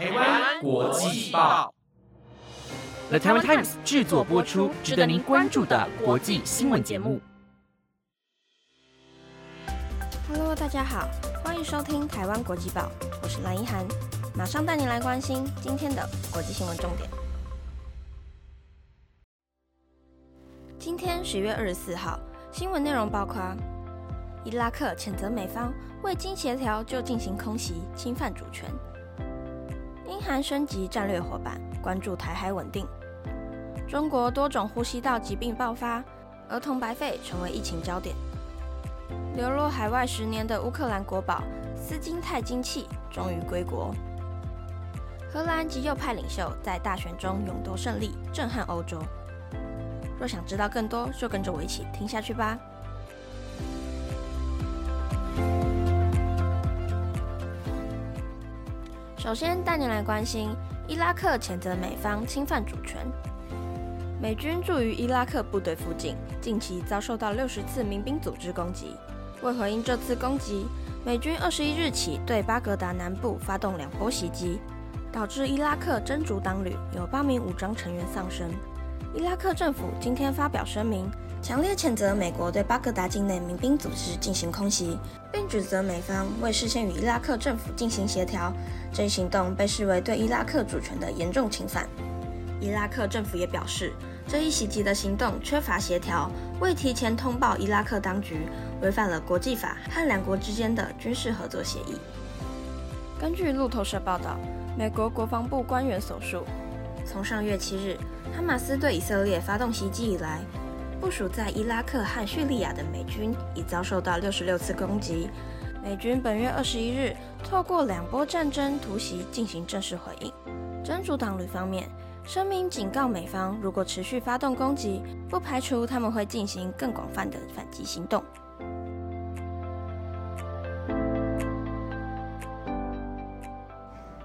台湾国际报，The Taiwan Times 制作播出，值得您关注的国际新闻节目。Hello，大家好，欢迎收听台湾国际报，我是蓝一涵，马上带您来关心今天的国际新闻重点。今天十月二十四号，新闻内容包括：伊拉克谴责美方未经协调就进行空袭，侵犯主权；英韩升级战略伙伴，关注台海稳定；中国多种呼吸道疾病爆发，儿童白肺成为疫情焦点；流落海外十年的乌克兰国宝斯金泰金器终于归国；荷兰极右派领袖在大选中勇夺胜利，震撼欧洲。若想知道更多，就跟着我一起听下去吧。首先带您来关心伊拉克谴责美方侵犯主权。美军驻于伊拉克部队附近，近期遭受到六十次民兵组织攻击。为回应这次攻击，美军二十一日起对巴格达南部发动两波袭击，导致伊拉克真主党旅有八名武装成员丧生。伊拉克政府今天发表声明，强烈谴责美国对巴格达境内民兵组织进行空袭，并指责美方未事先与伊拉克政府进行协调。这一行动被视为对伊拉克主权的严重侵犯。伊拉克政府也表示，这一袭击的行动缺乏协调，未提前通报伊拉克当局，违反了国际法和两国之间的军事合作协议。根据路透社报道，美国国防部官员所述。从上月七日，哈马斯对以色列发动袭击以来，部署在伊拉克和叙利亚的美军已遭受到六十六次攻击。美军本月二十一日透过两波战争突袭进行正式回应。真主党旅方面声明警告美方，如果持续发动攻击，不排除他们会进行更广泛的反击行动。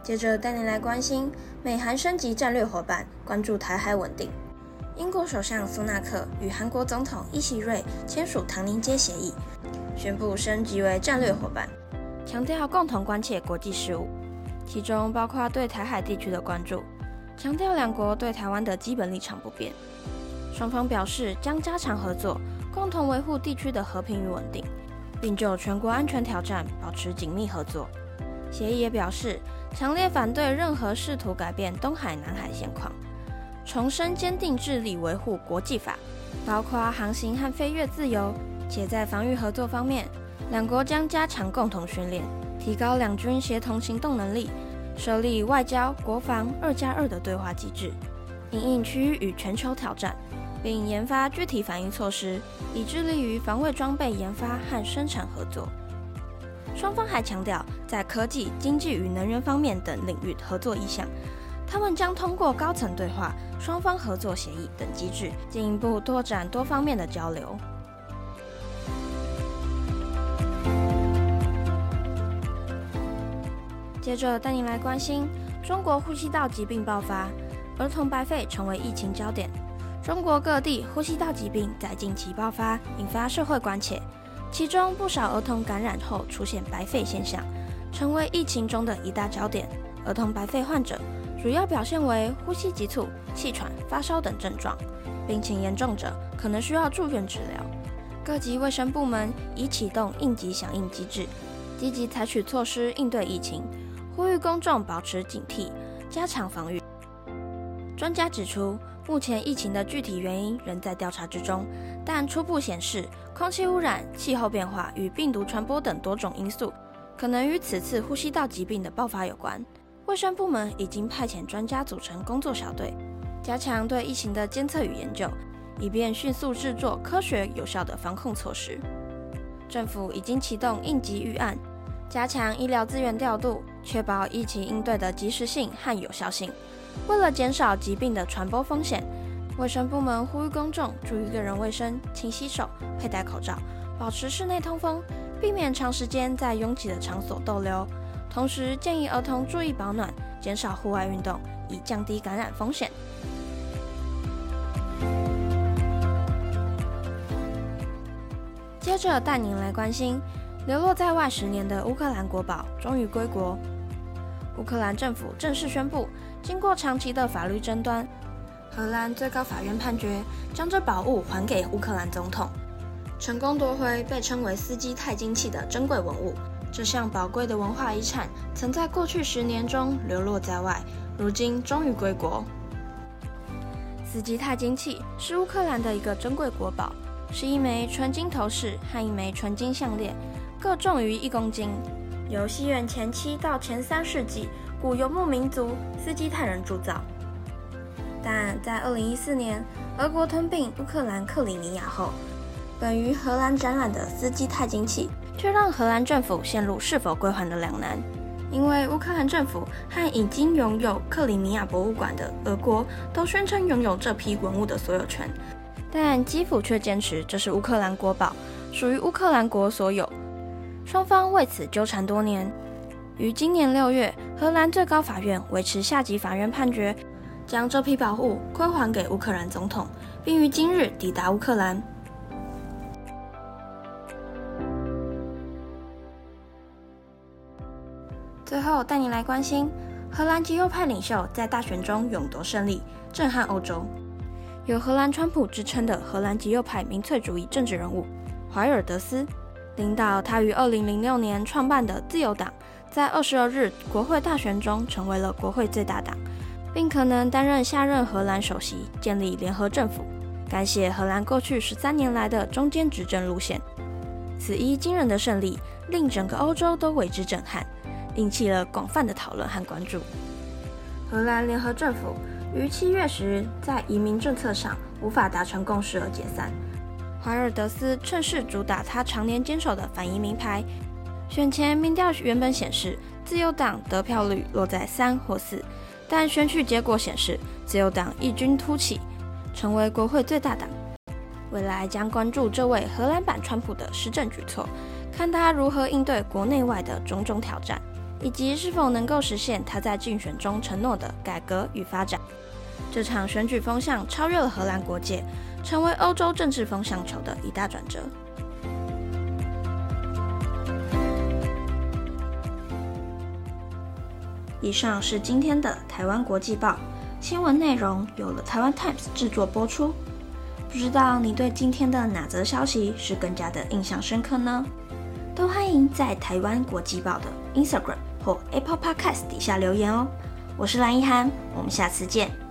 接着带您来关心美韩升级战略伙伴，关注台海稳定。英国首相苏纳克与韩国总统伊席瑞签署唐宁街协议，宣布升级为战略伙伴，强调共同关切国际事务，其中包括对台海地区的关注，强调两国对台湾的基本立场不变。双方表示将加强合作，共同维护地区的和平与稳定，并就全国安全挑战保持紧密合作。协议也表示。强烈反对任何试图改变东海、南海现况，重申坚定致力维护国际法，包括航行和飞越自由。且在防御合作方面，两国将加强共同训练，提高两军协同行动能力，设立外交、国防二加二的对话机制，应应区域与全球挑战，并研发具体反应措施，以致力于防卫装备研发和生产合作。双方还强调在科技、经济与能源方面等领域合作意向。他们将通过高层对话、双方合作协议等机制，进一步拓展多方面的交流。接着带您来关心中国呼吸道疾病爆发，儿童白肺成为疫情焦点。中国各地呼吸道疾病在近期爆发，引发社会关切。其中不少儿童感染后出现白肺现象，成为疫情中的一大焦点。儿童白肺患者主要表现为呼吸急促、气喘、发烧等症状，病情严重者可能需要住院治疗。各级卫生部门已启动应急响应机制，积极采取措施应对疫情，呼吁公众保持警惕，加强防御。专家指出，目前疫情的具体原因仍在调查之中，但初步显示。空气污染、气候变化与病毒传播等多种因素，可能与此次呼吸道疾病的爆发有关。卫生部门已经派遣专家组成工作小队，加强对疫情的监测与研究，以便迅速制作科学有效的防控措施。政府已经启动应急预案，加强医疗资源调度，确保疫情应对的及时性和有效性。为了减少疾病的传播风险。卫生部门呼吁公众注意个人卫生，勤洗手，佩戴口罩，保持室内通风，避免长时间在拥挤的场所逗留。同时建议儿童注意保暖，减少户外运动，以降低感染风险。接着带您来关心，流落在外十年的乌克兰国宝终于归国。乌克兰政府正式宣布，经过长期的法律争端，荷兰最高法院判决将这宝物还给乌克兰总统，成功夺回被称为斯基泰金器的珍贵文物。这项宝贵的文化遗产曾在过去十年中流落在外，如今终于归国。斯基泰金器是乌克兰的一个珍贵国宝，是一枚纯金头饰和一枚纯金项链，各重于一公斤。由西元前七到前三世纪古游牧民族斯基泰人铸造。但在二零一四年俄国吞并乌克兰克里米亚后，本于荷兰展览的斯基泰金器。却让荷兰政府陷入是否归还的两难，因为乌克兰政府和已经拥有克里米亚博物馆的俄国都宣称拥有这批文物的所有权，但基辅却坚持这是乌克兰国宝，属于乌克兰国所有。双方为此纠缠多年，于今年六月，荷兰最高法院维持下级法院判决，将这批宝物归还给乌克兰总统，并于今日抵达乌克兰。最后带你来关心荷兰极右派领袖在大选中勇夺胜利，震撼欧洲。有“荷兰川普”之称的荷兰极右派民粹主义政治人物怀尔德斯，领导他于2006年创办的自由党，在22日国会大选中成为了国会最大党，并可能担任下任荷兰首席，建立联合政府，改写荷兰过去十三年来的中间执政路线。此一惊人的胜利，令整个欧洲都为之震撼。引起了广泛的讨论和关注。荷兰联合政府于七月十日在移民政策上无法达成共识而解散。怀尔德斯趁势主打他常年坚守的反移民牌。选前民调原本显示自由党得票率落在三或四，但选举结果显示自由党异军突起，成为国会最大党。未来将关注这位荷兰版川普的施政举措，看他如何应对国内外的种种挑战。以及是否能够实现他在竞选中承诺的改革与发展。这场选举风向超越了荷兰国界，成为欧洲政治风向球的一大转折。以上是今天的台湾国际报新闻内容，由了台湾 Times 制作播出。不知道你对今天的哪则消息是更加的印象深刻呢？都欢迎在台湾国际报的 Instagram。或 Apple Podcast 底下留言哦，我是蓝一涵，我们下次见。